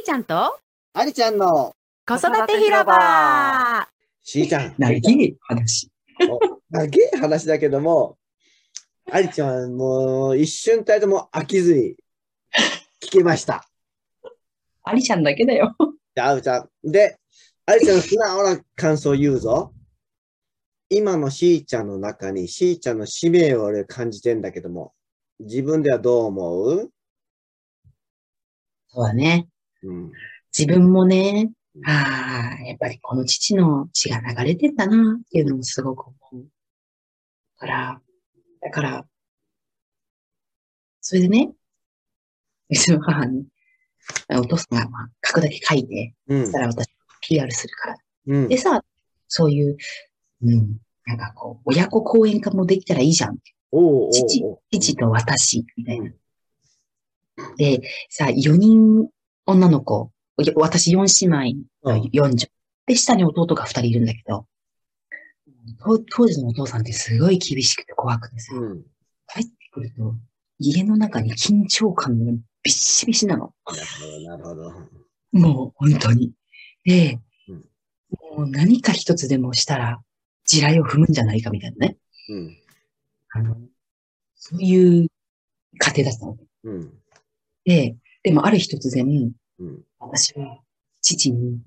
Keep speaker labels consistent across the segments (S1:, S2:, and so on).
S1: ーちゃんと？
S2: ありちゃんの
S1: 子育て広場
S2: しーちゃん。
S3: 長い話。
S2: 長い話だけども、ありちゃんはもう一瞬たりとも飽きずに聞けました。
S3: アリちゃんだけだよ。
S2: で、あうちゃん。で、ありちゃんの素直な感想を言うぞ。今のしーちゃんの中にしーちゃんの使命を俺感じてんだけども、自分ではどう思う？
S3: そうだね。
S2: うん。
S3: 自分もね、ああ、やっぱりこの父の血が流れてんだなっていうのもすごく思う。だから、だから、それでね、うちの母に、お父さんが、まあ、書くだけ書いて、
S2: うん
S3: そした。ら私 PR するから。
S2: うん
S3: で。さ、そういう、うん、なんかこう、親子講演会もできたらいいじゃん。
S2: おうおうおう
S3: 父、父と私、みたいな。で、さ、4人女の子、私4姉妹
S2: うん
S3: の4女。で、下に弟が2人いるんだけど、当当時のお父さんってすごい厳しくて怖くてさ、
S2: うん。
S3: 帰ってくると、家の中に緊張感がビッシビシなの。
S2: なるほど、なるほど。
S3: もう、本当に。で、
S2: うん
S3: もう何か一つでもしたら、地雷を踏むんじゃないかみたいなね。
S2: うん。
S3: あの、そういう家庭だったの。
S2: うん。
S3: で、でもある日突然、
S2: うん。
S3: 私は父に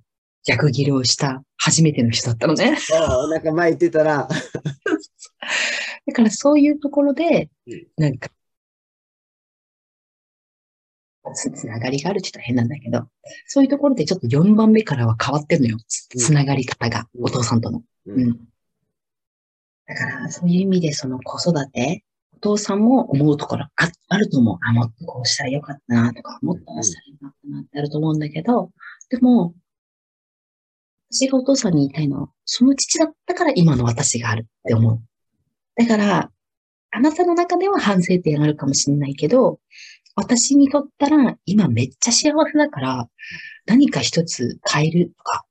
S3: 逆ギレをした初めての人だったのね。
S2: ああ、なんか前言ってたら、
S3: だからそういうところで
S2: うん、
S3: なんか、つつながりがあるって言ったら変なんだけど、そういうところでちょっと4番目からは変わってるのよ。つながり方が、
S2: うん
S3: お父さんとの。
S2: う
S3: うん。だから、そういう意味でその子育て、お父さんも思うところああると思う。あ、もっとこうしたらよかったなとか、もっとああしたらよかったなってあると思うんだけど、でも、私がお父さんに言いたいのは、その父だったから今の私があるって思う。だから、あなたの中では反省点あるかもしれないけど、私にとったら今めっちゃ幸せだから、何か一つ変えるとか、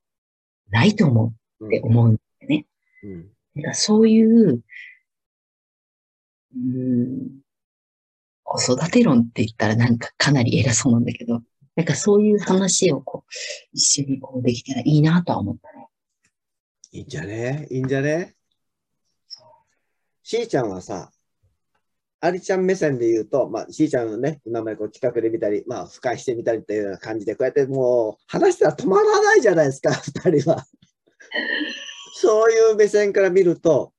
S3: ないと思うって思うんだよね。
S2: うん。
S3: なんかそういう、うーん、子育て論って言ったらなんかかなり偉そうなんだけど、なんかそういう話をこう、一緒にこうできたらいいなとは思ったね。
S2: いいんじゃね？いいんじゃね？しーちゃんはさ、ありちゃん目線で言うと、まあ、しーちゃんのね、今までこう近くで見たり、まあ、俯瞰してみたりっていうような感じで、こうやってもう話したら止まらないじゃないですか、二人は。そういう目線から見ると、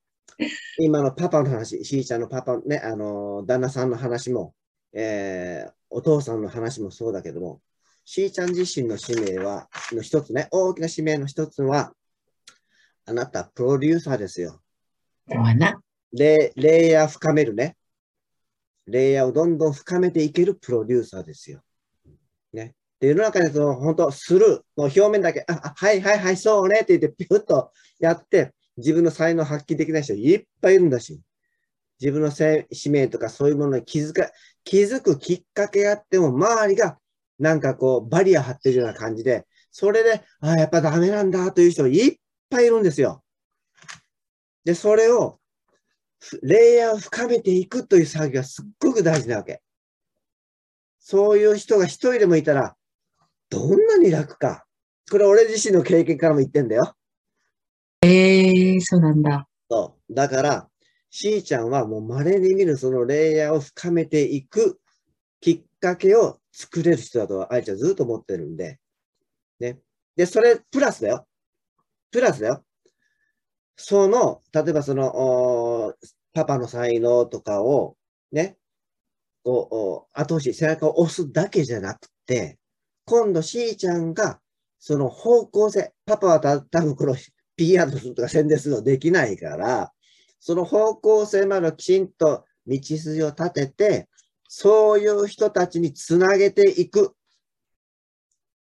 S2: 今のパパの話、しーちゃんのパパ、ね、あの、旦那さんの話も、えーお父さんの話もそうだけども、しーちゃん自身の使命は、の一つね、大きな使命の一つは、あなた、プロデューサーですよ。
S3: そうやな。
S2: レレイヤー深めるね。レイヤーをどんどん深めていけるプロデューサーですよ。ね。で、世の中でその、本当スルー、もう表面だけ、あ、あはいはいはい、そうねって言って、ピュッとやって、自分の才能発揮できない人いっぱいいるんだし、自分の使命とかそういうものに気づか、気づくきっかけがあっても、周りがなんかこう、バリア張ってるような感じで、それで、ああやっぱダメなんだという人いっぱいいるんですよ。で、それを、レイヤーを深めていくという作業がすっごく大事なわけ。そういう人が一人でもいたら、どんなに楽か。これ俺自身の経験からも言ってんだよ。
S3: ええそうなんだ。
S2: そう。だから、しーちゃんはもう稀に見るそのレイヤーを深めていくきっかけを作れる人だと、あいちゃんずっと思ってるんで。ね。で、それ、プラスだよ。プラスだよ。その、例えばその、パパの才能とかを、ね、こう、後押し、背中を押すだけじゃなくて、今度しーちゃんが、その方向性、パパはた多分この PR するとか宣伝するのできないから、その方向性まできちんと道筋を立てて、そういう人たちにつなげていく。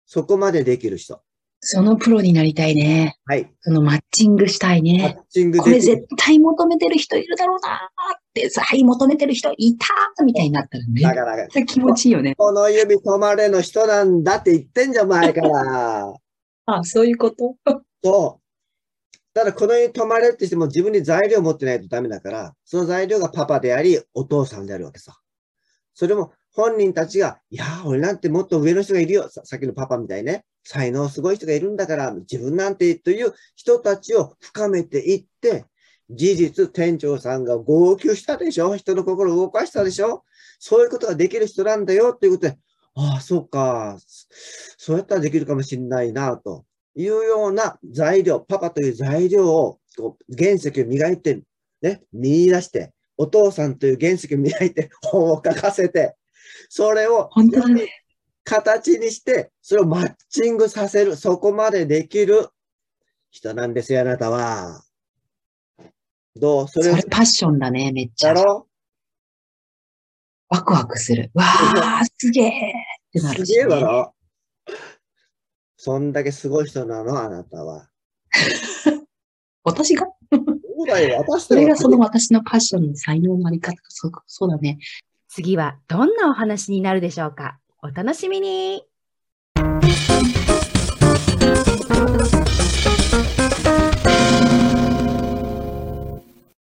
S2: そこまでできる人。
S3: そのプロになりたいね。
S2: はい。
S3: そのマッチングしたい
S2: マッ
S3: ね。
S2: チング
S3: これ絶。対求めてる人いるだろうなーって、さ、はい、求めてる人いたーみたいになったらめっ
S2: だから、
S3: 気持ちいいよね。
S2: この指止まれの人なんだって言ってんじゃん、前から。
S3: あ、そういうこと？
S2: そう。ただ、この指止まれってしても自分に材料を持ってないとダメだから、その材料がパパであり、お父さんであるわけさ。それも本人たちが、いやー、俺なんてもっと上の人がいるよ。さっきのパパみたいね。才能すごい人がいるんだから、自分なんてという人たちを深めていって、事実、店長さんが号泣したでしょ？人の心を動かしたでしょ？そういうことができる人なんだよっていうことで、ああ、そうか。そうやったらできるかもしれないな、というような材料、パパという材料を、こう原石を磨いて、ね、見出して、お父さんという原石を磨いて、本を書かせて、それを
S3: 本当だね。
S2: 形にして、それをマッチングさせる、そこまでできる人なんですよ、あなたは。どう？それを
S3: それパッションだね、めっちゃ。
S2: だろ？
S3: ワクワクする。わあ、すげえってなるし、
S2: すげえだ
S3: ね。
S2: ろ？そんだけすごい人なの、あなたは。
S3: 私が？
S2: そうだよ、私
S3: そ
S2: と
S3: れがその私のパッションの才能のあり方。そうそうだね。
S1: 次はどんなお話になるでしょうかお楽しみに